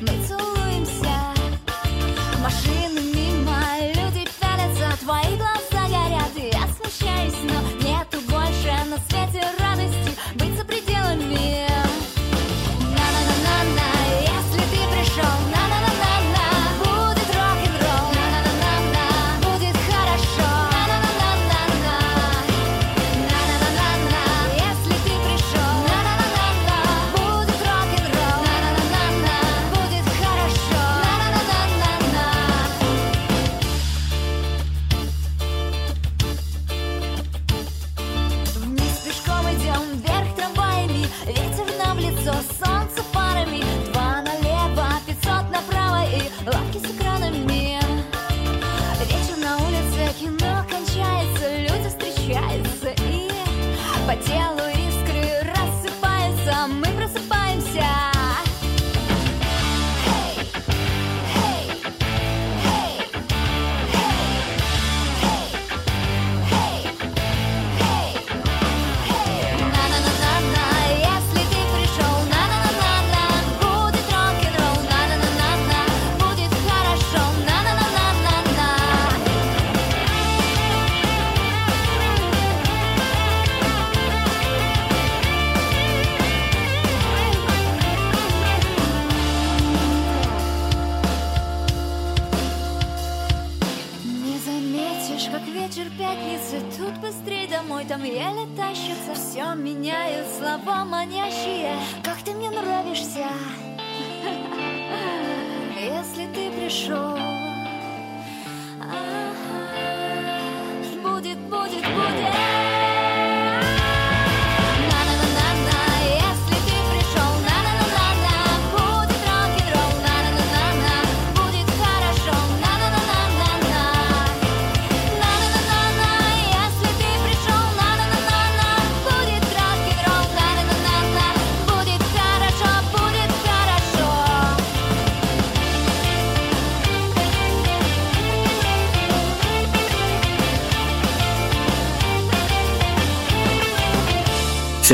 没错。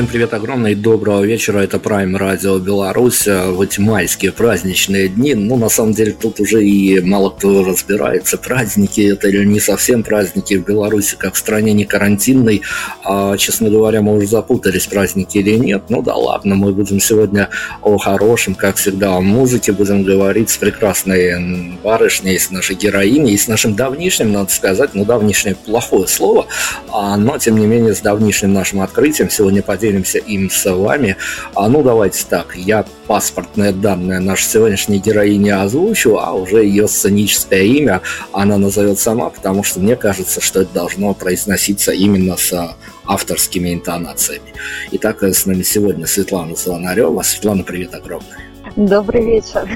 Всем привет огромное и доброго вечера. Это Prime Radio Беларусь в эти майские праздничные дни. Ну, на самом деле, тут уже и мало кто разбирается, праздники это или не совсем праздники в Беларуси, как в стране не карантинной. А, честно говоря, мы уже запутались, праздники или нет. Ну да ладно, мы будем сегодня о хорошем, как всегда, о музыке будем говорить с прекрасной барышней, с нашей героиней, с нашим давнишним, надо сказать, ну, давнишнее плохое слово, а, но, тем не менее, с давнишним нашим открытием сегодня по поделимся им с вами. А ну давайте так, я паспортные данные нашей сегодняшней героини озвучу, а уже ее сценическое имя она назовет сама, потому что мне кажется, что это должно произноситься именно с авторскими интонациями. Итак, с нами сегодня Светлана Звонарева. Светлана, привет огромное. Добрый вечер.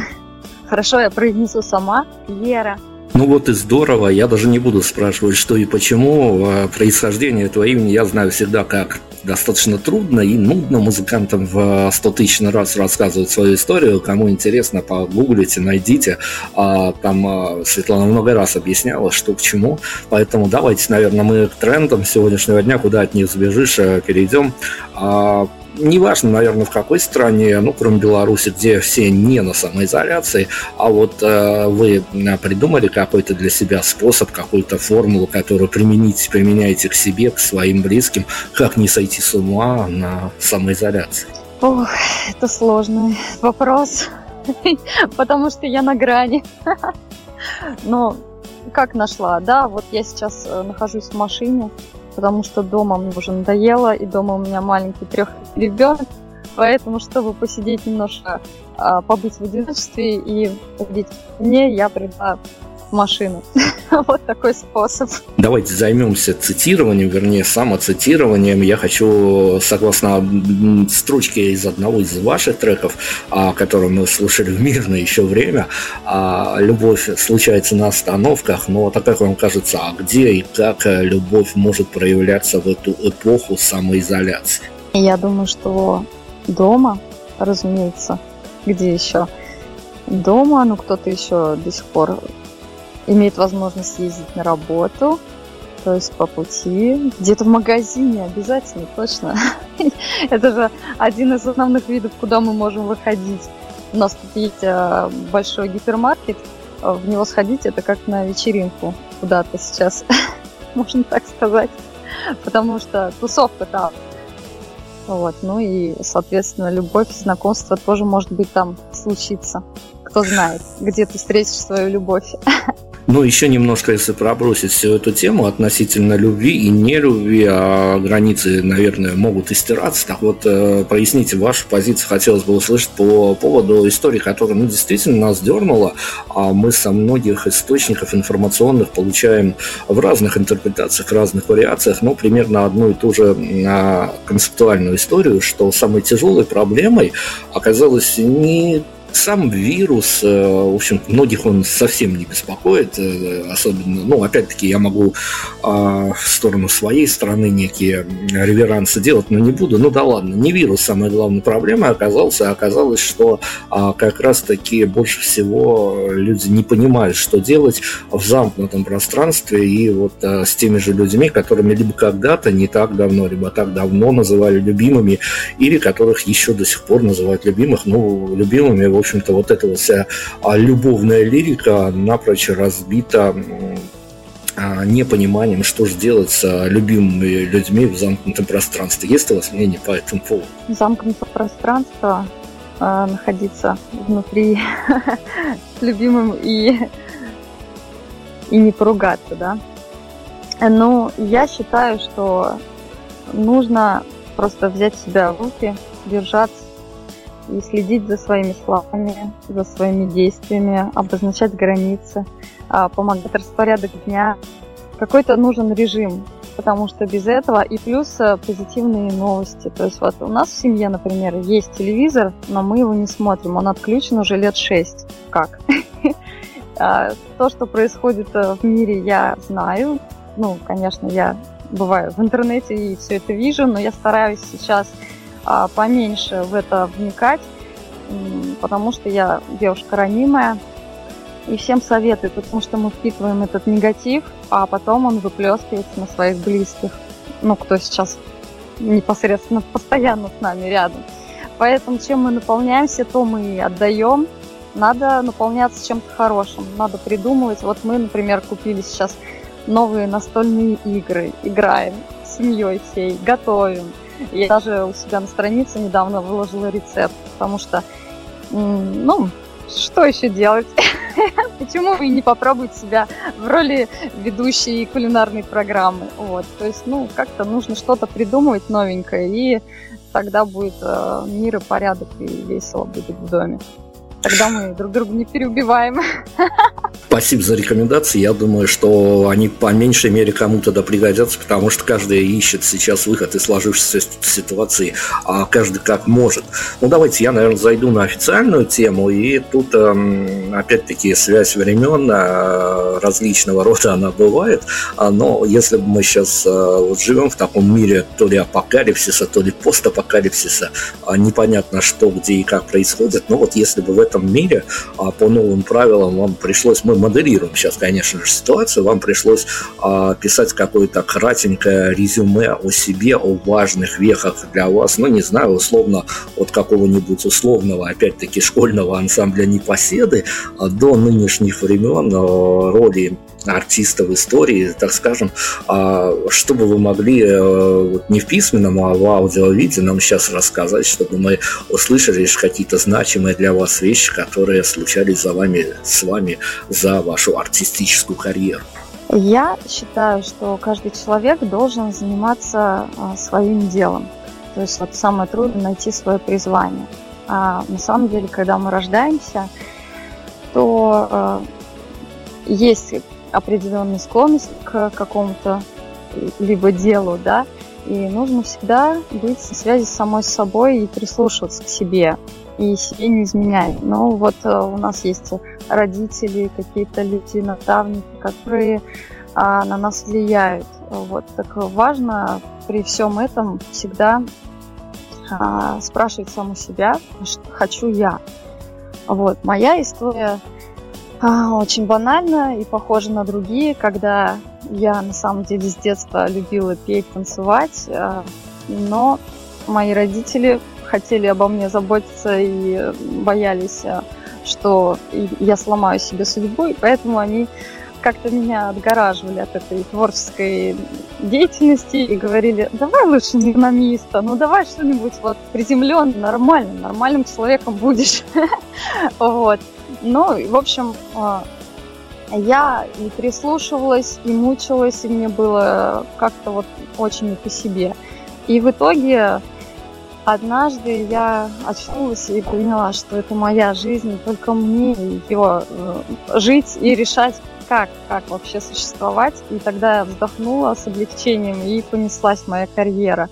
Хорошо, я произнесу сама. Лера. Ну вот и здорово, я даже не буду спрашивать, что и почему. А происхождение этого имени я знаю всегда как достаточно трудно и нудно музыкантам в 100 тысяч раз рассказывать свою историю. Кому интересно, погуглите, найдите. А, там а, Светлана много раз объясняла, что к чему. Поэтому давайте, наверное, мы к трендам сегодняшнего дня, куда от них сбежишь, э, перейдем. Неважно, наверное, в какой стране, ну, кроме Беларуси, где все не на самоизоляции, а вот э, вы э, придумали какой-то для себя способ, какую-то формулу, которую примените, применяете к себе, к своим близким, как не сойти с ума на самоизоляции? Ох, это сложный вопрос, потому что я на грани. Но как нашла? Да, вот я сейчас э, нахожусь в машине, потому что дома мне уже надоело, и дома у меня маленький трех ребенок, Поэтому, чтобы посидеть немножко, а, побыть в одиночестве и победить мне, я пришла машину. вот такой способ. Давайте займемся цитированием, вернее, самоцитированием. Я хочу, согласно строчке из одного из ваших треков, а, который мы слушали в мирное еще время, а, любовь случается на остановках, но так как вам кажется, а где и как любовь может проявляться в эту эпоху самоизоляции? Я думаю, что дома, разумеется, где еще? Дома, ну кто-то еще до сих пор имеет возможность ездить на работу, то есть по пути, где-то в магазине обязательно, точно. Это же один из основных видов, куда мы можем выходить. У нас тут есть э, большой гипермаркет, в него сходить это как на вечеринку куда-то сейчас, можно так сказать, потому что тусовка там. Вот, ну и, соответственно, любовь, знакомство тоже может быть там случиться. Кто знает, где ты встретишь свою любовь. Но еще немножко, если пробросить всю эту тему относительно любви и нелюбви, а границы, наверное, могут истираться. Так вот, э, поясните вашу позицию, хотелось бы услышать по поводу истории, которая ну, действительно нас дернула. А мы со многих источников информационных получаем в разных интерпретациях, разных вариациях, но примерно одну и ту же а, концептуальную историю, что самой тяжелой проблемой оказалось не сам вирус, э, в общем, многих он совсем не беспокоит, э, особенно, ну, опять-таки, я могу а, в сторону своей страны некие реверансы делать, но не буду, ну да ладно, не вирус самая главная проблема оказался, оказалось, что а, как раз-таки больше всего люди не понимают, что делать в замкнутом пространстве и вот а, с теми же людьми, которыми либо когда-то, не так давно, либо так давно называли любимыми, или которых еще до сих пор называют любимых, ну, любимыми, в общем-то, вот эта вся а, любовная лирика напрочь разбита а, непониманием, что же делать с любимыми людьми в замкнутом пространстве. Есть у вас мнение по этому поводу? Замкнутое пространство, э, находиться внутри с любимым и, и не поругаться, да? Ну, я считаю, что нужно просто взять себя в руки, держаться и следить за своими словами, за своими действиями, обозначать границы, а, помогать распорядок дня. Какой-то нужен режим, потому что без этого и плюс э, позитивные новости. То есть вот у нас в семье, например, есть телевизор, но мы его не смотрим, он отключен уже лет шесть. Как? А, то, что происходит э, в мире, я знаю. Ну, конечно, я бываю в интернете и все это вижу, но я стараюсь сейчас поменьше в это вникать, потому что я девушка ранимая. И всем советую, потому что мы впитываем этот негатив, а потом он выплескивается на своих близких. Ну, кто сейчас непосредственно постоянно с нами рядом. Поэтому чем мы наполняемся, то мы и отдаем. Надо наполняться чем-то хорошим, надо придумывать. Вот мы, например, купили сейчас новые настольные игры, играем с семьей всей, готовим я даже у себя на странице недавно выложила рецепт, потому что, ну, что еще делать? Почему вы не попробуете себя в роли ведущей кулинарной программы? Вот, то есть, ну, как-то нужно что-то придумывать новенькое, и тогда будет э, мир и порядок, и весело будет в доме. Тогда мы друг друга не переубиваем. Спасибо за рекомендации. Я думаю, что они по меньшей мере кому-то да пригодятся, потому что каждый ищет сейчас выход из сложившейся ситуации, а каждый как может. Ну, давайте я, наверное, зайду на официальную тему, и тут, эм, опять-таки, связь времен э, различного рода она бывает, а, но если бы мы сейчас э, вот живем в таком мире то ли апокалипсиса, то ли постапокалипсиса, а, непонятно что, где и как происходит, но вот если бы в этом мире а, по новым правилам вам пришлось, мы моделируем сейчас, конечно же, ситуацию, вам пришлось а, писать какое-то кратенькое резюме о себе, о важных вехах для вас, ну, не знаю, условно, от какого-нибудь условного, опять-таки, школьного ансамбля непоседы а, до нынешних времен роли артиста в истории, так скажем, чтобы вы могли э, не в письменном, а в аудио-виде нам сейчас рассказать, чтобы мы услышали какие-то значимые для вас вещи, которые случались за вами, с вами за вашу артистическую карьеру? Я считаю, что каждый человек должен заниматься а, своим делом. То есть вот самое трудное найти свое призвание. А на самом деле, когда мы рождаемся, то э, есть определенная склонность к какому-то либо делу, да, и нужно всегда быть в связи с самой собой и прислушиваться к себе, и себе не изменять. Но вот э, у нас есть родители, какие-то люди, наставники, которые а, на нас влияют. Вот так важно при всем этом всегда а, спрашивать саму себя, что хочу я. Вот моя история очень банальна и похожа на другие, когда я на самом деле с детства любила петь, танцевать, а, но мои родители хотели обо мне заботиться и боялись, а, что я сломаю себе судьбу, и поэтому они как-то меня отгораживали от этой творческой деятельности и говорили, давай лучше не экономиста, ну давай что-нибудь вот приземленное, нормальным, нормальным человеком будешь. Вот. Ну, в общем, я и прислушивалась, и мучилась, и мне было как-то вот очень не по себе. И в итоге однажды я очнулась и поняла, что это моя жизнь, только мне ее э, жить и решать, как, как вообще существовать. И тогда я вздохнула с облегчением, и понеслась моя карьера.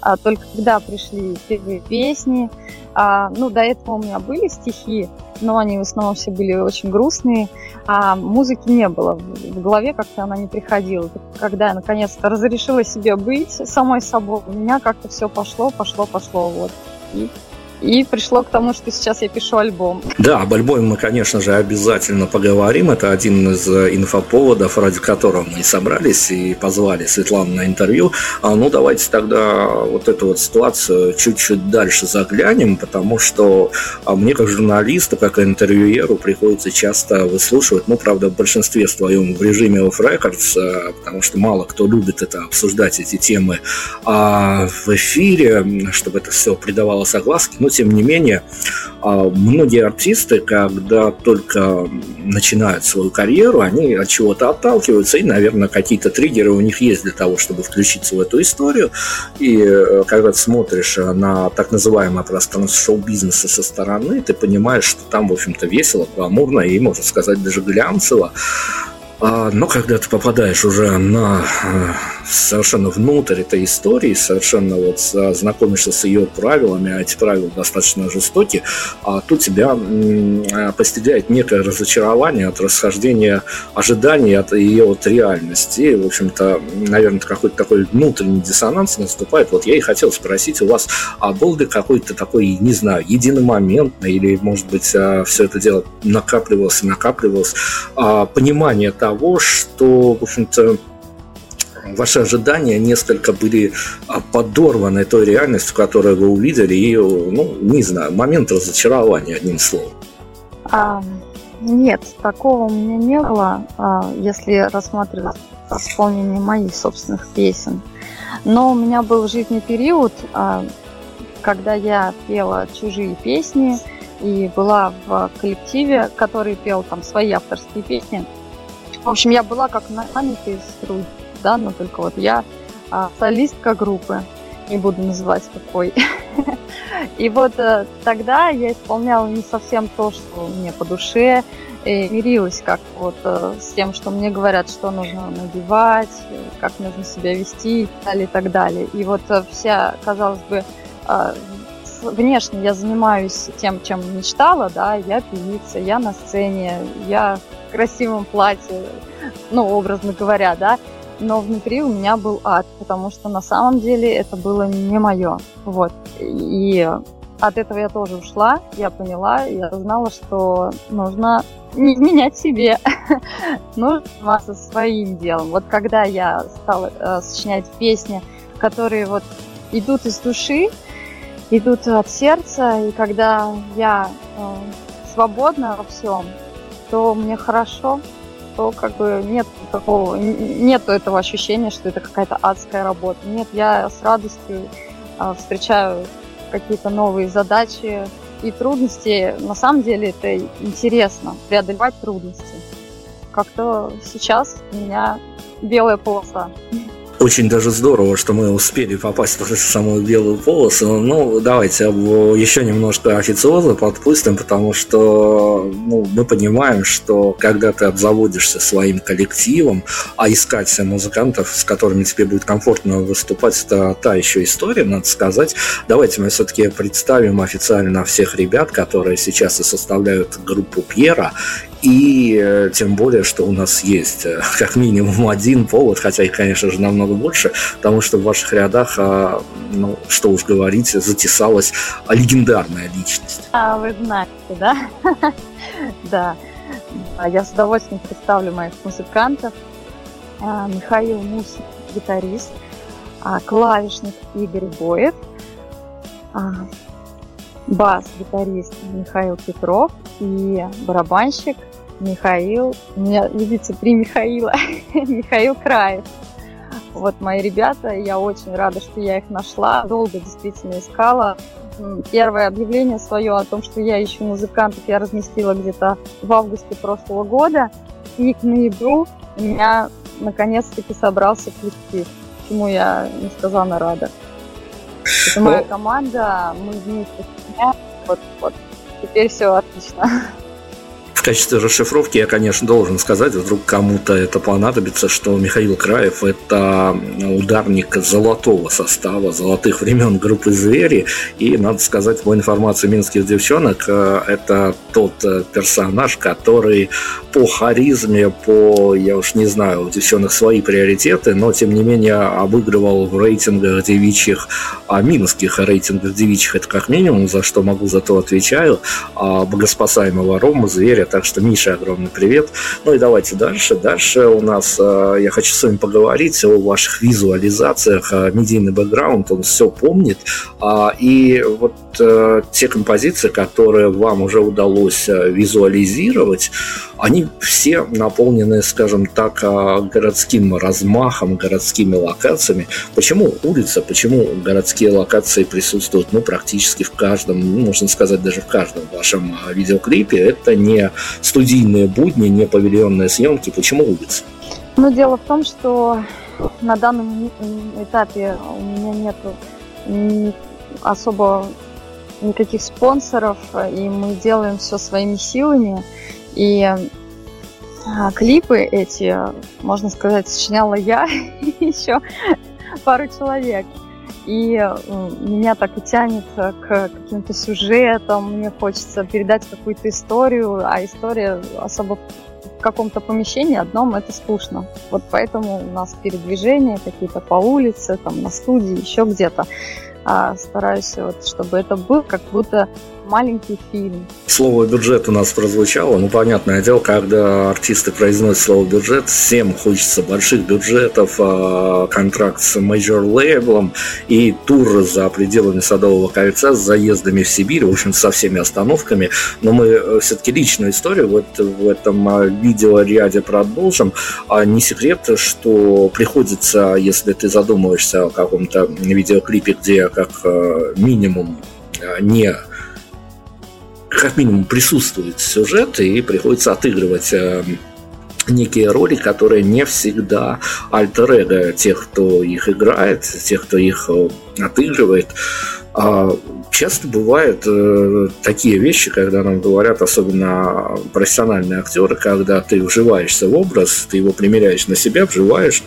А только когда пришли первые песни, а, ну, до этого у меня были стихи, но они в основном все были очень грустные, а музыки не было. В голове как-то она не приходила. Когда я наконец-то разрешила себе быть самой собой, у меня как-то все пошло, пошло, пошло. Вот. И и пришло к тому, что сейчас я пишу альбом. Да, об альбоме мы, конечно же, обязательно поговорим. Это один из э, инфоповодов, ради которого мы собрались и позвали Светлану на интервью. А, ну, давайте тогда вот эту вот ситуацию чуть-чуть дальше заглянем, потому что а, мне, как журналисту, как интервьюеру, приходится часто выслушивать, ну, правда, в большинстве своем в режиме off records, э, потому что мало кто любит это обсуждать, эти темы а в эфире, чтобы это все придавало огласке. Ну, но тем не менее, а, многие артисты, когда только начинают свою карьеру, они от чего-то отталкиваются, и, наверное, какие-то триггеры у них есть для того, чтобы включиться в эту историю. И э, когда ты смотришь на так называемое пространство шоу-бизнеса со стороны, ты понимаешь, что там, в общем-то, весело, гламурно и, можно сказать, даже глянцево. А, но когда ты попадаешь уже на э, совершенно внутрь этой истории, совершенно вот знакомишься с ее правилами, а эти правила достаточно жестокие, а тут тебя э, постигает некое разочарование от расхождения ожиданий от ее вот реальности. И, в общем-то, наверное, какой-то такой внутренний диссонанс наступает. Вот я и хотел спросить у вас, а был ли какой-то такой, не знаю, единомоментный или, может быть, а, все это дело накапливалось, накапливалось, а, понимание того, того, что, в общем-то, ваши ожидания несколько были а, подорваны той реальностью, которую вы увидели, и, ну, не знаю, момент разочарования, одним словом. А, нет, такого у меня не было, а, если рассматривать исполнение моих собственных песен. Но у меня был жизненный период, а, когда я пела чужие песни и была в коллективе, который пел там свои авторские песни – в общем, я была как наемник из труд, да, но только вот я а, солистка группы, не буду называть какой. И вот э, тогда я исполняла не совсем то, что мне по душе, и мирилась как вот э, с тем, что мне говорят, что нужно надевать, как нужно себя вести и так далее, и так далее. И вот э, вся, казалось бы, внешне я занимаюсь тем, чем мечтала, да, я певица, я на сцене, я красивом платье, ну, образно говоря, да, но внутри у меня был ад, потому что на самом деле это было не мое, вот, и от этого я тоже ушла, я поняла, я знала, что нужно не изменять себе, нужно заниматься своим делом. Вот когда я стала э, сочинять песни, которые вот идут из души, идут от сердца, и когда я э, свободна во всем, то мне хорошо, то как бы нет такого, нет этого ощущения, что это какая-то адская работа. Нет, я с радостью э, встречаю какие-то новые задачи и трудности. На самом деле это интересно, преодолевать трудности. Как-то сейчас у меня белая полоса. Очень даже здорово, что мы успели попасть в самую белую полосу. Ну, давайте еще немножко официоза подпустим, потому что ну, мы понимаем, что когда ты обзаводишься своим коллективом, а искать музыкантов, с которыми тебе будет комфортно выступать, это та еще история, надо сказать. Давайте мы все-таки представим официально всех ребят, которые сейчас и составляют группу Пьера, и э, тем более, что у нас есть э, как минимум один повод, хотя их, конечно же, намного больше, потому что в ваших рядах, а, ну, что уж говорить, затесалась легендарная личность. А, вы знаете, да? Да. Я с удовольствием представлю моих музыкантов. А, Михаил Мусин, гитарист, а, клавишник Игорь Боев, бас-гитарист Михаил Петров и барабанщик Михаил, у меня, видите, три Михаила, Михаил Краев. Вот мои ребята, я очень рада, что я их нашла, долго действительно искала. Первое объявление свое о том, что я ищу музыкантов, я разместила где-то в августе прошлого года. И к ноябрю у меня наконец-таки собрался коллектив, чему я несказанно рада. Это моя команда, мы вместе вот, вот. Теперь все отлично качестве расшифровки я, конечно, должен сказать, вдруг кому-то это понадобится, что Михаил Краев – это ударник золотого состава, золотых времен группы «Звери». И, надо сказать, по информации минских девчонок, э, это тот э, персонаж, который по харизме, по, я уж не знаю, у девчонок свои приоритеты, но, тем не менее, обыгрывал в рейтингах девичьих, а минских рейтингах девичьих это как минимум, за что могу, за то отвечаю, а богоспасаемого Рома, Зверя, так что, Миша, огромный привет. Ну и давайте дальше. Дальше у нас, э, я хочу с вами поговорить о ваших визуализациях. Э, медийный бэкграунд, он все помнит. А, и вот э, те композиции, которые вам уже удалось визуализировать, они все наполнены, скажем так, городским размахом, городскими локациями. Почему улица, почему городские локации присутствуют ну, практически в каждом, ну, можно сказать, даже в каждом вашем видеоклипе? Это не студийные будни, не павильонные съемки. Почему улица? Ну, дело в том, что на данном этапе у меня нет особо никаких спонсоров, и мы делаем все своими силами. И а, клипы эти, можно сказать, сочиняла я и еще пару человек. И меня так и тянет к каким-то сюжетам, мне хочется передать какую-то историю, а история особо в каком-то помещении одном это скучно. Вот поэтому у нас передвижения какие-то по улице, там на студии, еще где-то. А стараюсь, вот, чтобы это был как будто маленький фильм. Слово бюджет у нас прозвучало. Ну, понятное дело, когда артисты произносят слово бюджет, всем хочется больших бюджетов, а, контракт с major лейблом и тур за пределами Садового кольца с заездами в Сибирь, в общем, со всеми остановками. Но мы э, все-таки личную историю вот в этом а, видеоряде продолжим. А не секрет, что приходится, если ты задумываешься о каком-то видеоклипе, где как э, минимум э, не как минимум присутствует сюжет, и приходится отыгрывать э, некие роли, которые не всегда альтер тех, кто их играет, тех, кто их э, отыгрывает. А часто бывают э, такие вещи, когда нам говорят, особенно профессиональные актеры, когда ты вживаешься в образ, ты его примеряешь на себя, вживаешь,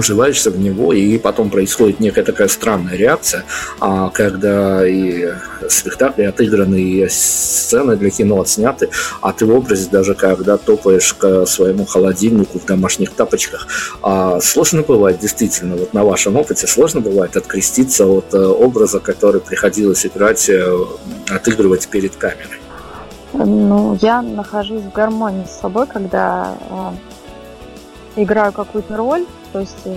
вживаешься в него, и потом происходит некая такая странная реакция, а когда и спектакли отыграны, и сцены для кино отсняты, а ты в образе даже когда топаешь к своему холодильнику в домашних тапочках, а сложно бывает действительно, вот на вашем опыте сложно бывает откреститься от э, образа, который приходилось играть, э, отыгрывать перед камерой. Ну, я нахожусь в гармонии с собой, когда э, играю какую-то роль, то есть э,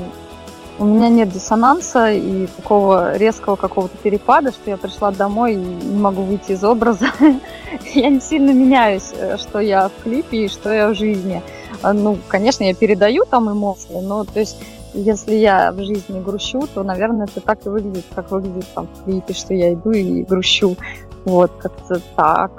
у меня нет диссонанса и такого резкого какого-то перепада, что я пришла домой и не могу выйти из образа. я не сильно меняюсь, э, что я в клипе и что я в жизни. А, ну, конечно, я передаю там эмоции, но то есть если я в жизни грущу, то, наверное, это так и выглядит, как выглядит там в клипе, что я иду и грущу. Вот, как-то так.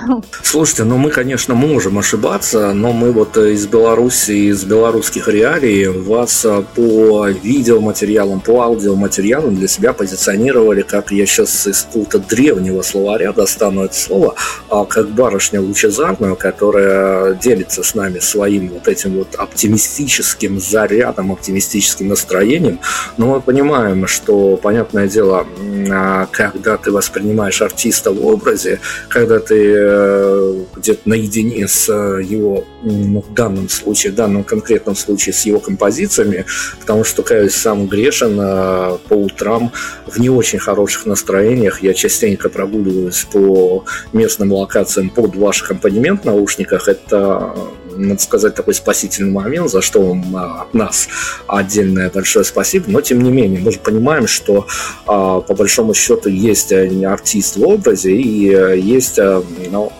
Слушайте, ну мы, конечно, можем ошибаться, но мы вот из Беларуси, из белорусских реалий вас а, по видеоматериалам, по аудиоматериалам для себя позиционировали, как я сейчас из какого-то древнего словаря достану это слово, а, как барышня лучезарную, которая делится с нами своим вот этим вот оптимистическим зарядом, оптимистическим настроением. Но мы понимаем, что, понятное дело, а, когда ты воспринимаешь артиста образе, когда ты э, где-то наедине с э, его, ну, в данном случае, в данном конкретном случае с его композициями, потому что, каюсь, сам грешен э, по утрам в не очень хороших настроениях. Я частенько прогуливаюсь по местным локациям под ваш аккомпанемент в наушниках. Это надо сказать, такой спасительный момент, за что вам от нас отдельное большое спасибо. Но, тем не менее, мы же понимаем, что а, по большому счету есть артист в образе и э, есть э, ну,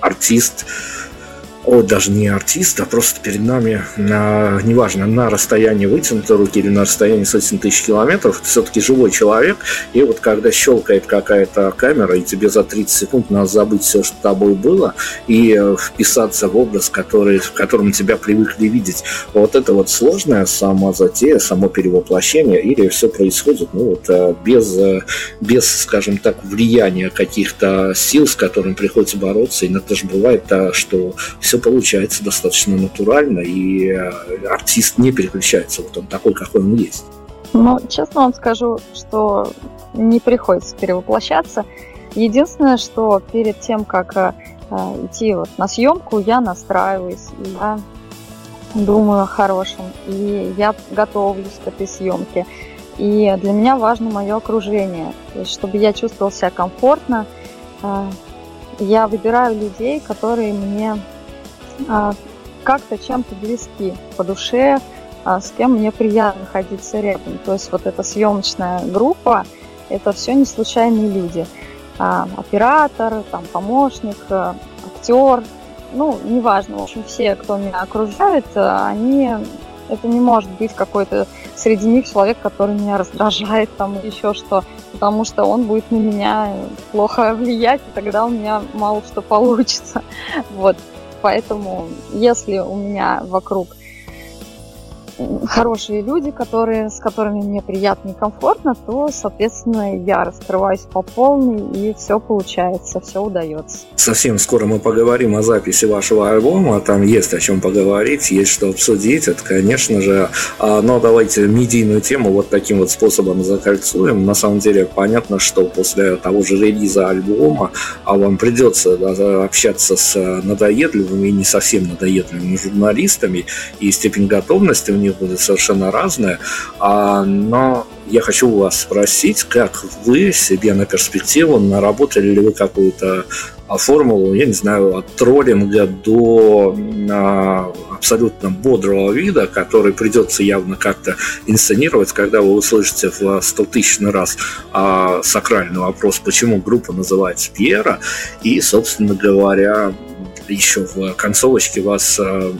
артист о, даже не артист, а просто перед нами, на, неважно, на расстоянии вытянутой руки или на расстоянии сотен тысяч километров, это все-таки живой человек, и вот когда щелкает какая-то камера, и тебе за 30 секунд надо забыть все, что с тобой было, и э, вписаться в образ, который, в котором тебя привыкли видеть, вот это вот сложная сама затея, само перевоплощение, или все происходит, ну вот, э, без, э, без, скажем так, влияния каких-то сил, с которыми приходится бороться, иногда же бывает, что все все получается достаточно натурально, и э, артист не переключается, вот он такой, какой он есть. Ну, честно вам скажу, что не приходится перевоплощаться. Единственное, что перед тем, как э, идти вот на съемку, я настраиваюсь, и я думаю о хорошем, и я готовлюсь к этой съемке. И для меня важно мое окружение, есть чтобы я чувствовал себя комфортно. Э, я выбираю людей, которые мне как-то чем-то близки по душе, а, с кем мне приятно находиться рядом. То есть вот эта съемочная группа, это все не случайные люди. А, оператор, там, помощник, актер, ну, неважно, в общем, все, кто меня окружает, они, это не может быть какой-то среди них человек, который меня раздражает, там, еще что, потому что он будет на меня плохо влиять, и тогда у меня мало что получится. Вот поэтому если у меня вокруг хорошие люди, которые, с которыми мне приятно и комфортно, то, соответственно, я раскрываюсь по полной, и все получается, все удается. Совсем скоро мы поговорим о записи вашего альбома, там есть о чем поговорить, есть что обсудить, это, конечно же, а, но давайте медийную тему вот таким вот способом закольцуем. На самом деле, понятно, что после того же релиза альбома а вам придется общаться с надоедливыми и не совсем надоедливыми журналистами, и степень готовности у них них будет совершенно разное. А, но я хочу у вас спросить, как вы себе на перспективу, наработали ли вы какую-то а, формулу, я не знаю, от троллинга до а, абсолютно бодрого вида, который придется явно как-то инсценировать, когда вы услышите в 100 тысячный раз а, сакральный вопрос, почему группа называется Пьера, и, собственно говоря, еще в концовочке вас а,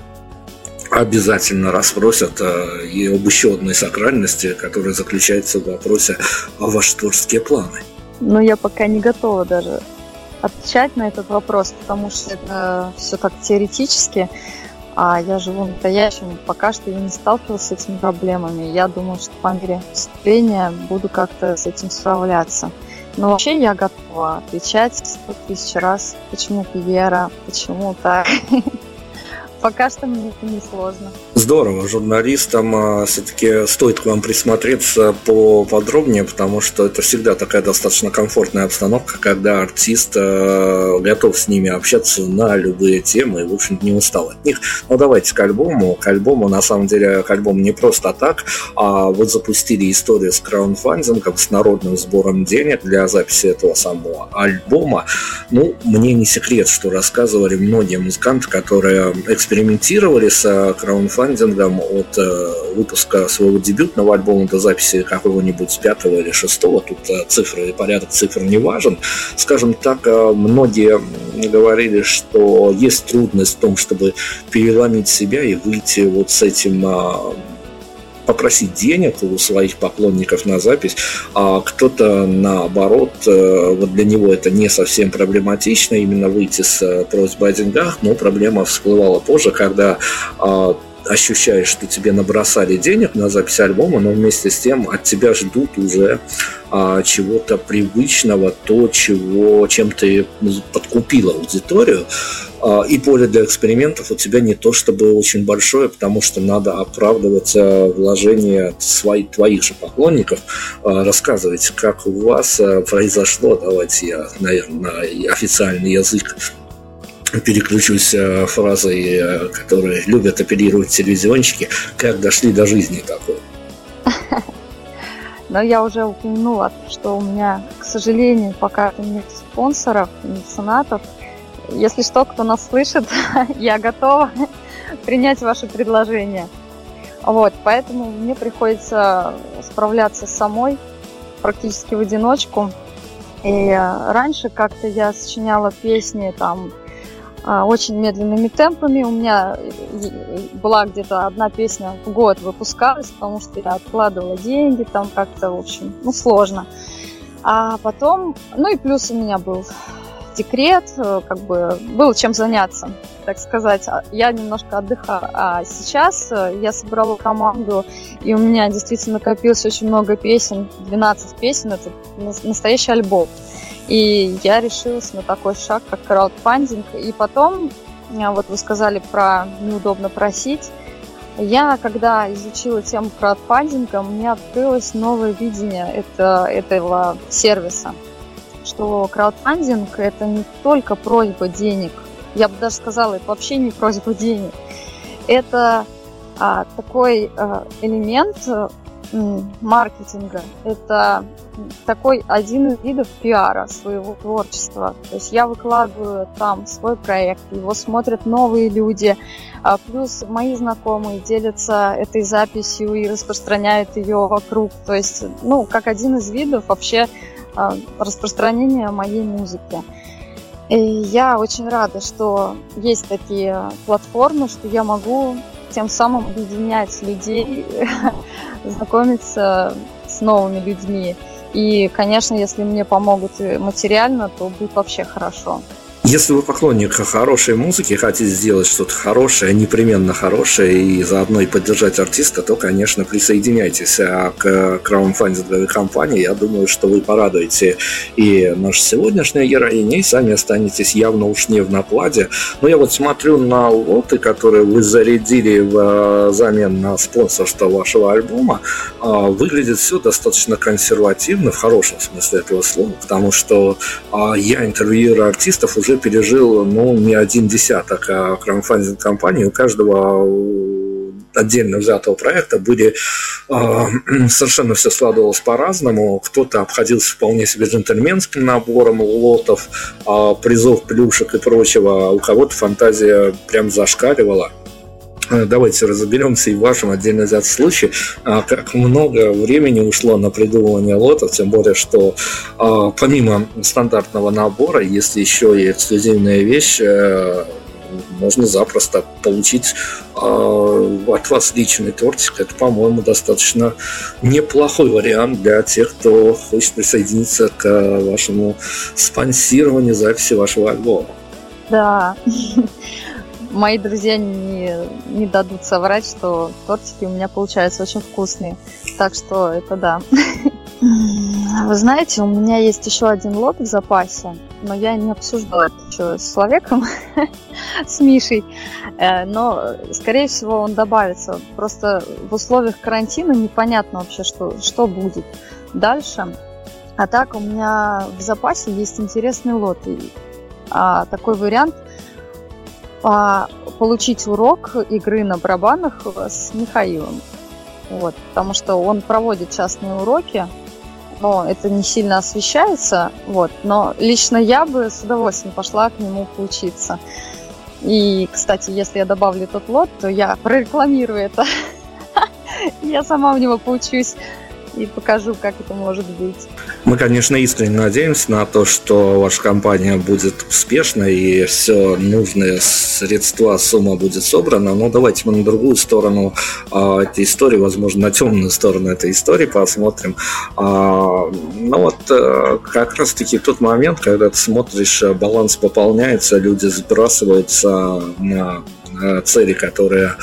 обязательно расспросят э, и об еще одной сакральности, которая заключается в вопросе о ваши творческие планы. Ну, я пока не готова даже отвечать на этот вопрос, потому что это все так теоретически, а я живу настоящим, пока что я не сталкивалась с этими проблемами. Я думаю, что по мере вступления буду как-то с этим справляться. Но вообще я готова отвечать сто тысяч раз, почему Пьера, почему так. Пока что мне это не сложно. Здорово, журналистам а, все-таки стоит к вам присмотреться поподробнее, потому что это всегда такая достаточно комфортная обстановка, когда артист а, готов с ними общаться на любые темы и, в общем не устал от них. Но давайте к альбому. К альбому, на самом деле, к альбому не просто так, а вот запустили историю с краундфандингом, с народным сбором денег для записи этого самого альбома. Ну, мне не секрет, что рассказывали многие музыканты, которые экспериментировали с э, краундфандингом от э, выпуска своего дебютного альбома до записи какого-нибудь пятого или шестого. Тут э, цифры и порядок цифр не важен. Скажем так, многие говорили, что есть трудность в том, чтобы переломить себя и выйти вот с этим попросить денег у своих поклонников на запись, а кто-то наоборот, вот для него это не совсем проблематично, именно выйти с просьбой о деньгах, но проблема всплывала позже, когда ощущаешь, что тебе набросали денег на запись альбома, но вместе с тем от тебя ждут уже а, чего-то привычного, то, чего, чем ты подкупила аудиторию. А, и поле для экспериментов у тебя не то чтобы очень большое, потому что надо оправдывать вложения своих, твоих же поклонников. А, рассказывайте, как у вас а, произошло, давайте я, наверное, на официальный язык переключусь фразой, э, которые любят апеллировать телевизионщики, как дошли до жизни такой. Но я уже упомянула, что у меня, к сожалению, пока нет спонсоров, меценатов. Если что, кто нас слышит, я готова принять ваше предложение. Вот, поэтому мне приходится справляться самой, практически в одиночку. И э, раньше как-то я сочиняла песни там очень медленными темпами. У меня была где-то одна песня в год выпускалась, потому что я откладывала деньги, там как-то, в общем, ну, сложно. А потом, ну и плюс у меня был декрет, э, как бы было чем заняться, так сказать. А, я немножко отдыхала. А сейчас э, я собрала команду, и у меня действительно накопилось очень много песен, 12 песен, это настоящий альбом. И я решилась на такой шаг, как краудфандинг. И потом, э, вот вы сказали про неудобно просить, я, когда изучила тему краудфандинга, меня открылось новое видение это, этого сервиса, что краудфандинг – это не только просьба денег, я бы даже сказала, это вообще не просьба денег, это а, такой а, элемент маркетинга. Это такой один из видов пиара своего творчества. То есть я выкладываю там свой проект, его смотрят новые люди, а плюс мои знакомые делятся этой записью и распространяют ее вокруг. То есть, ну, как один из видов вообще а, распространения моей музыки. И я очень рада, что есть такие платформы, что я могу тем самым объединять людей, знакомиться с новыми людьми. И, конечно, если мне помогут материально, то будет вообще хорошо. Если вы поклонник хорошей музыки, хотите сделать что-то хорошее, непременно хорошее, и заодно и поддержать артиста, то, конечно, присоединяйтесь а к краундфандинговой компании. Я думаю, что вы порадуете и нашу сегодняшнюю героиню, и сами останетесь явно уж не в накладе. Но я вот смотрю на лоты, которые вы зарядили в замен на спонсорство вашего альбома. А, выглядит все достаточно консервативно, в хорошем смысле этого слова, потому что а, я интервьюирую артистов уже пережил, ну, не один десяток а краудфандинг компаний. У каждого отдельно взятого проекта были э, совершенно все складывалось по-разному. Кто-то обходился вполне себе джентльменским набором лотов, э, призов, плюшек и прочего. У кого-то фантазия прям зашкаливала. Э, давайте разберемся и в вашем отдельно взятом случае, а, как много времени ушло на придумывание лотов, тем более, что а, помимо стандартного набора, если еще и эксклюзивная вещь, э, можно запросто получить э, от вас личный тортик. Это, по-моему, достаточно неплохой вариант для тех, кто хочет присоединиться к вашему спонсированию записи вашего альбома. Да, мои друзья не, не дадут соврать, что тортики у меня получаются очень вкусные. Так что это да. Вы знаете, у меня есть еще один лот в запасе, но я не обсуждала это еще с человеком, с Мишей. Э, но, скорее всего, он добавится. Просто в условиях карантина непонятно вообще, что, что будет дальше. А так у меня в запасе есть интересный лот. И, а, такой вариант – получить урок игры на барабанах с Михаилом. Вот, потому что он проводит частные уроки, но это не сильно освещается. Вот, но лично я бы с удовольствием пошла к нему поучиться. И, кстати, если я добавлю этот лот, то я прорекламирую это. Я сама в него поучусь и покажу, как это может быть. Мы, конечно, искренне надеемся на то, что ваша компания будет успешной и все нужные средства, сумма будет собрана. Но давайте мы на другую сторону э, этой истории, возможно, на темную сторону этой истории посмотрим. А, ну вот э, как раз-таки тот момент, когда ты смотришь, э, баланс пополняется, люди сбрасываются на цели, которые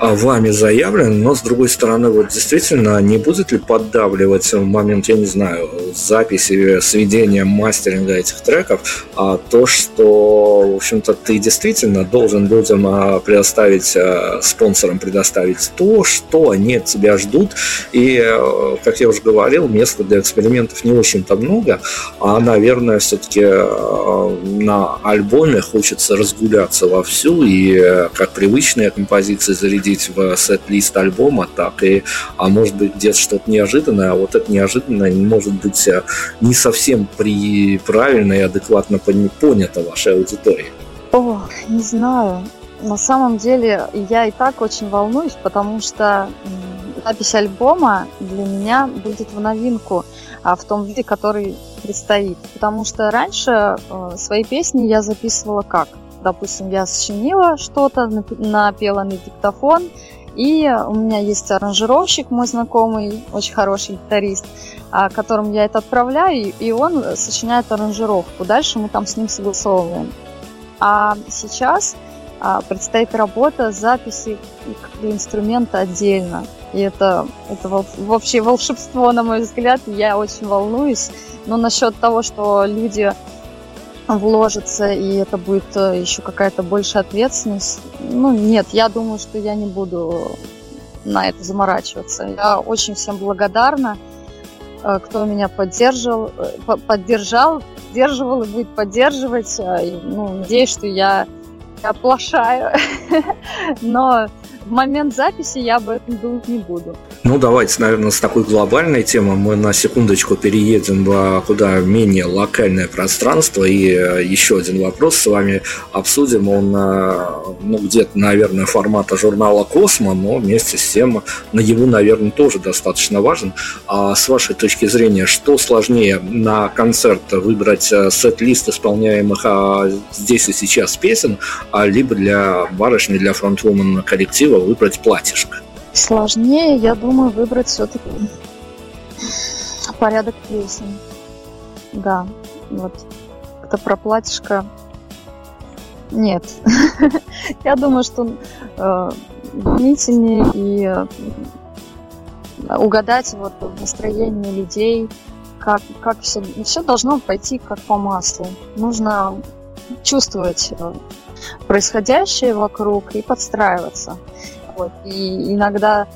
вами заявлен, но с другой стороны, вот действительно, не будет ли поддавливать в момент, я не знаю, записи, сведения, мастеринга этих треков, а то, что, в общем-то, ты действительно должен людям а, предоставить, а, спонсорам предоставить то, что они от тебя ждут, и, э, как я уже говорил, места для экспериментов не очень-то много, а, наверное, все-таки э, на альбоме хочется разгуляться вовсю и э, как привычные композиции зарядить входить в сет-лист альбома, так и, а может быть, где-то что-то неожиданное, а вот это неожиданное не может быть э, не совсем при правильно и адекватно понято вашей аудиторией. О, не знаю. На самом деле я и так очень волнуюсь, потому что запись альбома для меня будет в новинку а в том виде, который предстоит. Потому что раньше э, свои песни я записывала как? Допустим, я сочинила что-то, напела на диктофон, и у меня есть аранжировщик, мой знакомый, очень хороший гитарист, а, которому я это отправляю, и он сочиняет аранжировку. Дальше мы там с ним согласовываем. А сейчас а, предстоит работа записи инструмента отдельно. И это, это вообще волшебство, на мой взгляд. Я очень волнуюсь. Но насчет того, что люди вложится, и это будет э, еще какая-то большая ответственность. Ну, нет, я думаю, что я не буду на это заморачиваться. Я очень всем благодарна, э, кто меня поддерживал, э, поддержал, поддерживал и будет поддерживать. Ну, надеюсь, что я оплошаю. Но в момент записи я об этом думать не буду. Ну, давайте, наверное, с такой глобальной темы мы на секундочку переедем в куда менее локальное пространство. И э, еще один вопрос с вами обсудим. Он, э, ну, где-то, наверное, формата журнала «Космо», но вместе с тем на его, наверное, тоже достаточно важен. А с вашей точки зрения, что сложнее на концерт выбрать э, сет-лист исполняемых а, здесь и сейчас песен, а либо для барышни, для фронтвумен коллектива выбрать платьишко? Сложнее, я думаю, выбрать все-таки порядок песен. Да, вот. Это про платьишко. Нет. я думаю, что э, длительнее и э, угадать вот настроение людей, как, как все, все должно пойти как по маслу. Нужно чувствовать э, происходящее вокруг и подстраиваться. Вот. И иногда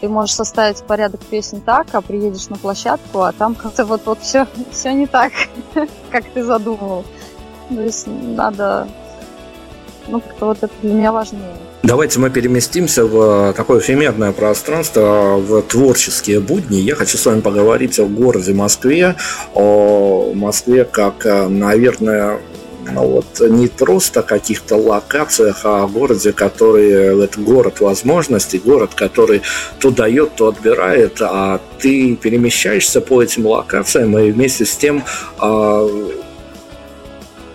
ты можешь составить порядок песен так, а приедешь на площадку, а там как-то вот, вот все, все не так, как ты задумывал. То есть надо... Ну, как-то вот это для меня важнее. Давайте мы переместимся в такое эфемерное пространство, в творческие будни. Я хочу с вами поговорить о городе Москве, о Москве как, наверное, ну, вот не просто каких-то локациях, а о городе, который это город возможностей, город, который то дает, то отбирает, а ты перемещаешься по этим локациям и вместе с тем а,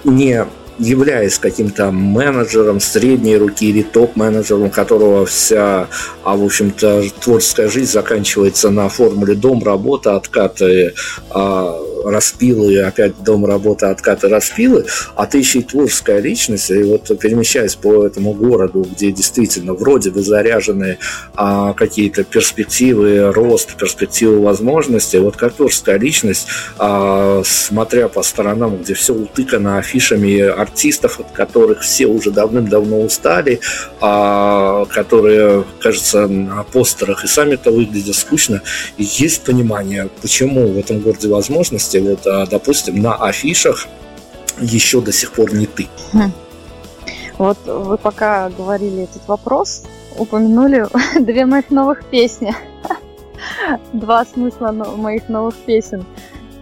не являясь каким-то менеджером средней руки или топ-менеджером, у которого вся, а в общем-то, творческая жизнь заканчивается на формуле дом, работа, откаты, а, распилы, опять дом, работа, откаты, распилы, а ты еще и творческая личность, и вот перемещаясь по этому городу, где действительно вроде бы заряжены а, какие-то перспективы, рост, перспективы возможностей, вот как творческая личность, а, смотря по сторонам, где все утыкано афишами артистов, от которых все уже давным-давно устали, а, которые, кажется, на постерах и сами-то выглядят скучно, и есть понимание, почему в этом городе возможности если вот, допустим, на афишах еще до сих пор не ты? Хм. Вот вы пока говорили этот вопрос, упомянули две моих новых песни. Два смысла моих новых песен.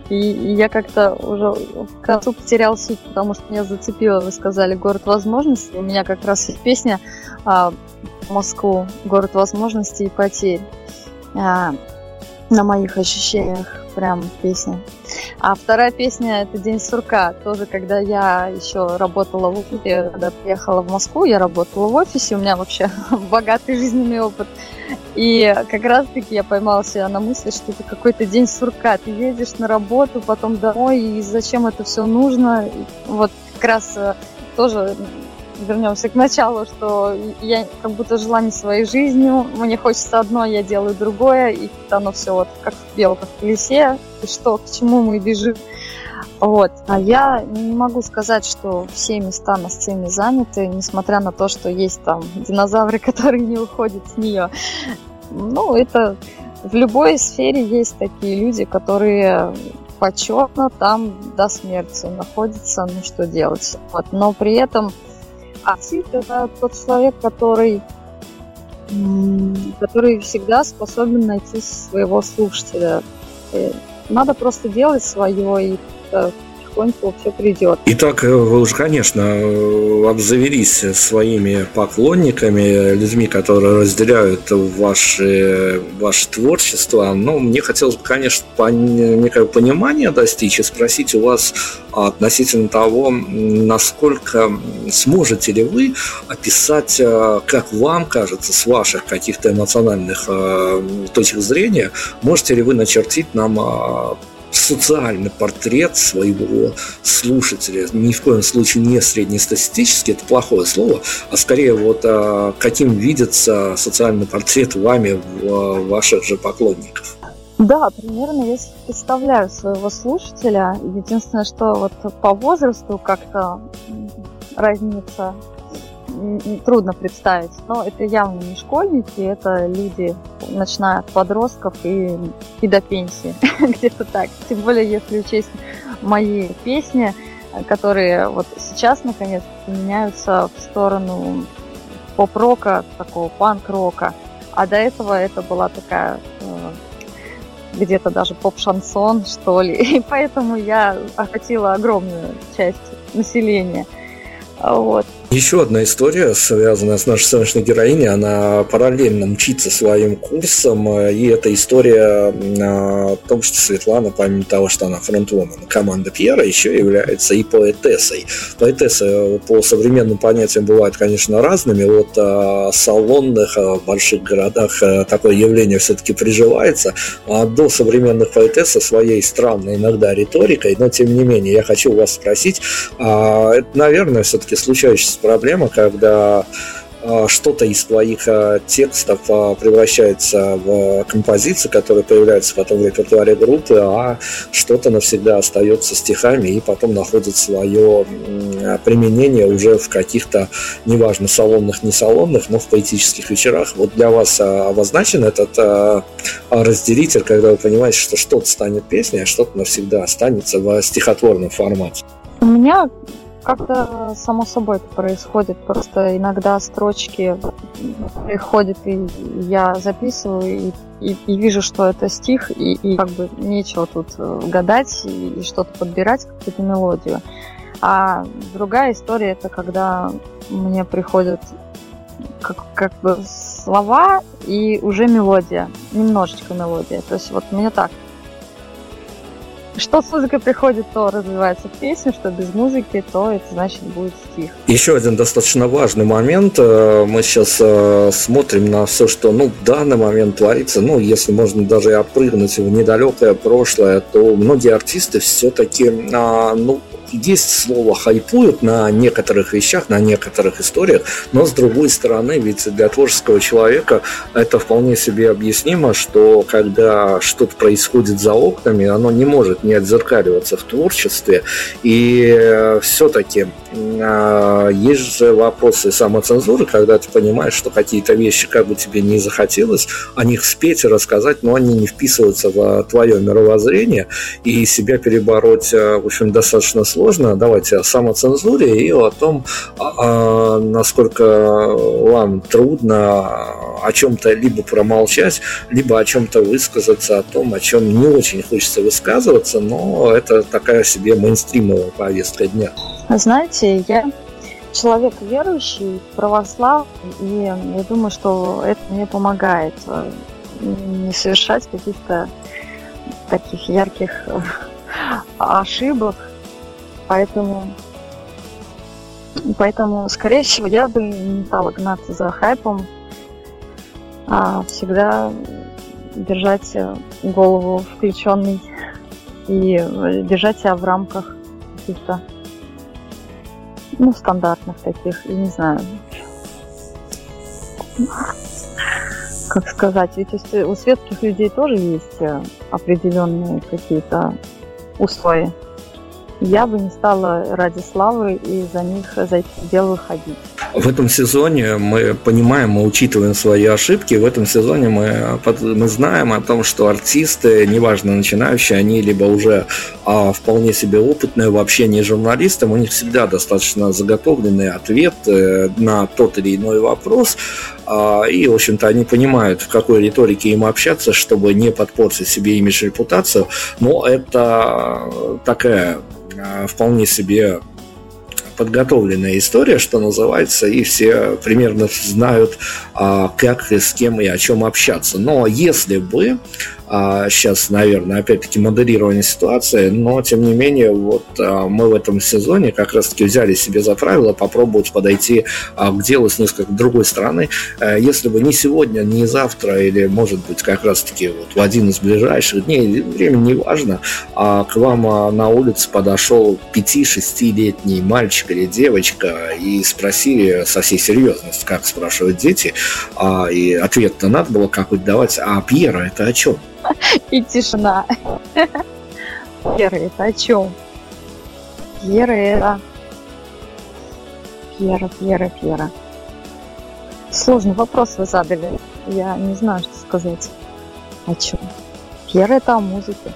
И, я как-то уже к концу потерял суть, потому что меня зацепило, вы сказали, город возможностей. У меня как раз есть песня а, Москву, город возможностей и потерь. А, на моих ощущениях прям песня. А вторая песня это День сурка. Тоже, когда я еще работала в офисе, когда приехала в Москву, я работала в офисе, у меня вообще богатый жизненный опыт. И как раз-таки я поймала себя на мысли, что это какой-то день сурка. Ты едешь на работу, потом домой, и зачем это все нужно? Вот как раз э, тоже вернемся к началу, что я как будто жила не своей жизнью, мне хочется одно, я делаю другое, и оно все вот как белка в колесе, и что, к чему мы бежим. Вот. А я не могу сказать, что все места на сцене заняты, несмотря на то, что есть там динозавры, которые не уходят с нее. Ну, это в любой сфере есть такие люди, которые почетно там до смерти находятся, ну что делать. Вот. Но при этом артист это тот человек, который который всегда способен найти своего слушателя. Э, надо просто делать свое, и потихоньку все придет. Итак, э, вы уже, конечно, э, обзавелись своими поклонниками, людьми, которые разделяют ваше, ваше творчество. Но мне хотелось бы, конечно, некое понимание достичь и спросить у вас относительно того, насколько сможете ли вы описать, э, как вам кажется, с ваших каких-то эмоциональных точек зрения, можете ли вы начертить нам социальный портрет своего слушателя. Ни в коем случае не среднестатистический, это плохое слово, а скорее вот а, каким видится социальный портрет вами в ваших же поклонников. Да, примерно я представляю своего слушателя. Единственное, что вот по возрасту как-то разница трудно представить. Но это явно не школьники, это люди, начиная от подростков и, и до пенсии. Где-то так. Тем более, если учесть мои песни, которые вот сейчас наконец меняются в сторону поп-рока, такого панк-рока. А до этого это была такая э, где-то даже поп-шансон, что ли. И поэтому я охватила огромную часть населения. Вот. Еще одна история, связанная с нашей сегодняшней героиней, она параллельно мчится своим курсом, и это история о том, что Светлана, помимо того, что она фронтвумен команды Пьера, еще является и поэтессой. Поэтессы по современным понятиям бывают, конечно, разными. Вот в салонных, в больших городах такое явление все-таки приживается, а до современных поэтесс со своей странной иногда риторикой, но тем не менее, я хочу вас спросить, а это, наверное, все-таки случающийся есть проблема, когда а, что-то из твоих а, текстов а, превращается в композиции, которые появляются потом в репертуаре группы, а что-то навсегда остается стихами и потом находит свое применение уже в каких-то, неважно, салонных, не салонных, но в поэтических вечерах. Вот для вас обозначен этот разделитель, когда вы понимаете, что что-то станет песней, а что-то навсегда останется в стихотворном формате? У меня как-то само собой это происходит. Просто иногда строчки приходят, и я записываю, и, и, и вижу, что это стих, и, и как бы нечего тут э, гадать и, и что-то подбирать, какую-то мелодию. А другая история это когда мне приходят как, как бы слова и уже мелодия, немножечко мелодия. То есть вот мне так что с музыкой приходит, то развивается песня, что без музыки, то это значит будет стих. Еще один достаточно важный момент. Э, мы сейчас э, смотрим на все, что ну, в данный момент творится. Ну, если можно даже и опрыгнуть в недалекое прошлое, то многие артисты все-таки а, ну, есть слово хайпуют на некоторых вещах, на некоторых историях, но с другой стороны, ведь для творческого человека это вполне себе объяснимо, что когда что-то происходит за окнами, оно не может не отзеркаливаться в творчестве, и э, все-таки а, есть же вопросы самоцензуры, когда ты понимаешь, что какие-то вещи, как бы тебе не захотелось, о них спеть и рассказать, но они не вписываются в твое мировоззрение, и себя перебороть, э, в общем, достаточно сложно. Давайте о самоцензуре и о том, а, а, насколько вам трудно о чем-то либо промолчать, либо о чем-то высказаться, о том, о чем не очень хочется высказываться, но это такая себе мейнстримовая повестка дня. Знаете, я человек верующий, православный, и я думаю, что это мне помогает э, не совершать каких-то таких ярких ошибок, поэтому Поэтому, скорее всего, я бы не стала гнаться за хайпом, а всегда держать голову включенной и держать себя в рамках каких-то ну, стандартных таких, я не знаю, как сказать, ведь у светских людей тоже есть э, определенные какие-то устои я бы не стала ради славы и за них за эти дела выходить. В этом сезоне мы понимаем, мы учитываем свои ошибки. В этом сезоне мы, мы знаем о том, что артисты, неважно начинающие, они либо уже а, вполне себе опытные в общении с журналистом, у них всегда достаточно заготовленный ответ э, на тот или иной вопрос. А, и, в общем-то, они понимают, в какой риторике им общаться, чтобы не подпортить себе имидж и репутацию. Но это такая а, вполне себе подготовленная история, что называется, и все примерно знают, а, как и с кем и о чем общаться. Но если бы а, сейчас, наверное, опять-таки моделирование ситуации, но тем не менее, вот а, мы в этом сезоне как раз-таки взяли себе за правило попробовать подойти к делу с несколько другой стороны. А, если бы не сегодня, не завтра, или, может быть, как раз-таки вот в один из ближайших дней, время не важно, к вам на улице подошел 5-6-летний мальчик или девочка и спросили со всей серьезностью, как спрашивают дети, а, и ответ-то надо было какой-то давать, а Пьера это о чем? И тишина. Пьера, это о чем? Пьера, это... Пьера, Пьера, Пьера. Сложный вопрос вы задали. Я не знаю, что сказать. О чем? Пьера это о музыке.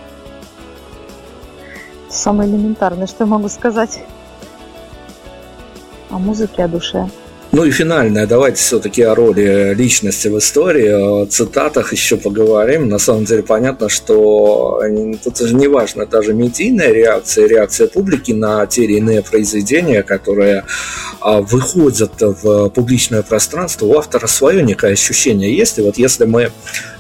Самое элементарное, что я могу сказать. О музыке, о душе. Ну и финальное, давайте все-таки о роли личности в истории, о цитатах еще поговорим. На самом деле понятно, что тут же не важно даже медийная реакция, реакция публики на те или иные произведения, которые а, выходят в публичное пространство. У автора свое некое ощущение есть. И вот если мы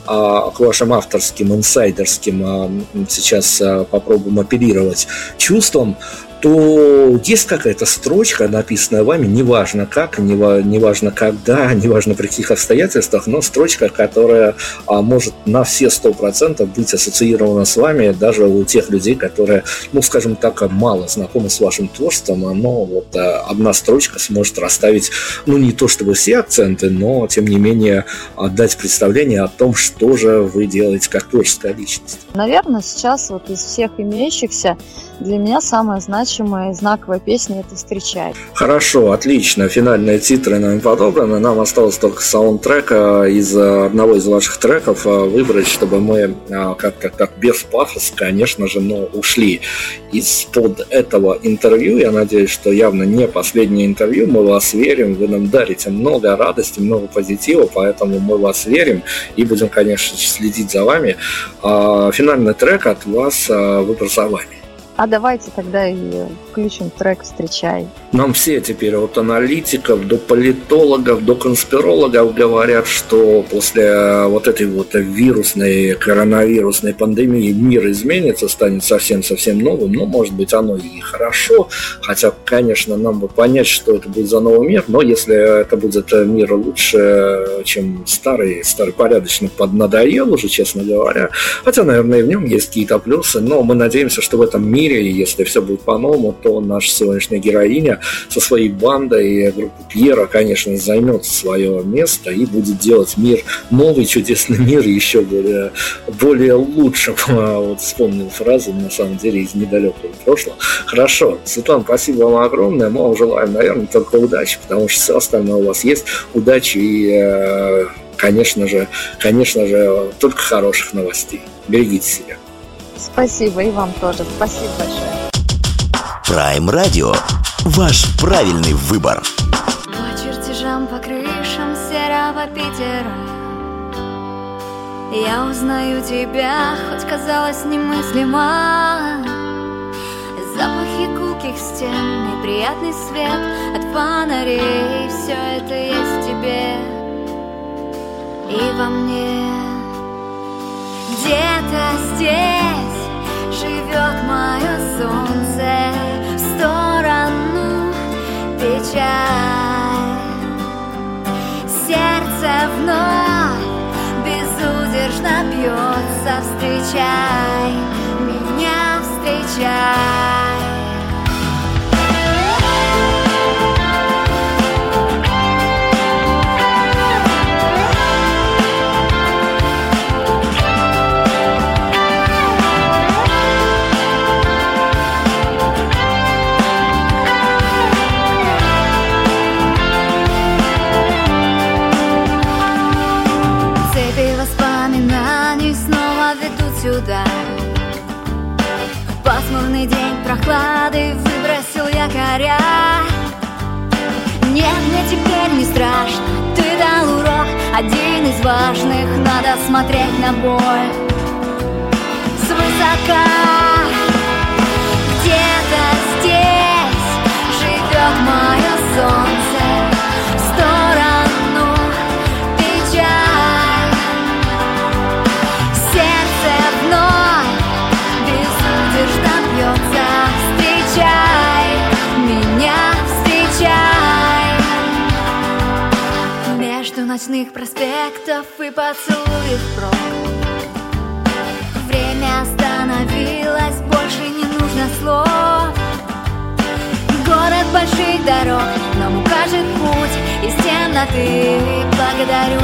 а, к вашим авторским, инсайдерским а, сейчас попробуем оперировать чувством, то есть какая-то строчка, написанная вами, неважно как, неважно когда, неважно при каких обстоятельствах, но строчка, которая а, может на все сто процентов быть ассоциирована с вами, даже у тех людей, которые, ну, скажем так, мало знакомы с вашим творчеством, но вот а, одна строчка сможет расставить, ну, не то чтобы все акценты, но, тем не менее, дать представление о том, что же вы делаете как творческая личность. Наверное, сейчас вот из всех имеющихся для меня самая значимая и знаковая песня это «Встречай». Хорошо, отлично. Финальные титры нам подобраны. Нам осталось только саундтрека из одного из ваших треков э, выбрать, чтобы мы э, как-то как без пафоса, конечно же, но ушли из-под этого интервью. Я надеюсь, что явно не последнее интервью. Мы вас верим, вы нам дарите много радости, много позитива, поэтому мы вас верим и будем, конечно, следить за вами. А, финальный трек от вас выбор за вами. А давайте тогда и включим трек «Встречай». Нам все теперь от аналитиков до политологов, до конспирологов говорят, что после вот этой вот вирусной, коронавирусной пандемии мир изменится, станет совсем-совсем новым. Ну, может быть, оно и хорошо, хотя, конечно, нам бы понять, что это будет за новый мир, но если это будет мир лучше, чем старый, старый порядочный поднадоел уже, честно говоря, хотя, наверное, и в нем есть какие-то плюсы, но мы надеемся, что в этом мире мире, и если все будет по-новому, то наша сегодняшняя героиня со своей бандой группы Пьера, конечно, займет свое место и будет делать мир, новый чудесный мир еще более, более лучшим. Вот вспомнил фразу, на самом деле, из недалекого прошлого. Хорошо, Светлана, спасибо вам огромное. Мы вам желаем, наверное, только удачи, потому что все остальное у вас есть. Удачи и э, конечно же, конечно же, только хороших новостей. Берегите себя. Спасибо, и вам тоже. Спасибо большое. Prime Radio. Ваш правильный выбор. По чертежам, по крышам серого Питера Я узнаю тебя, хоть казалось немыслимо Запахи гулких стен и приятный свет От фонарей Все это есть в тебе и во мне где-то здесь живет мое солнце. В сторону печаль. Сердце вновь безудержно бьется. Встречай меня, встречай. Прохлады выбросил якоря. Нет, мне теперь не страшно, ты дал урок Один из важных, надо смотреть на боль. Свысока ночных проспектов и поцелуев прок. Время остановилось, больше не нужно слов. Город больших дорог нам укажет путь из темноты. Благодарю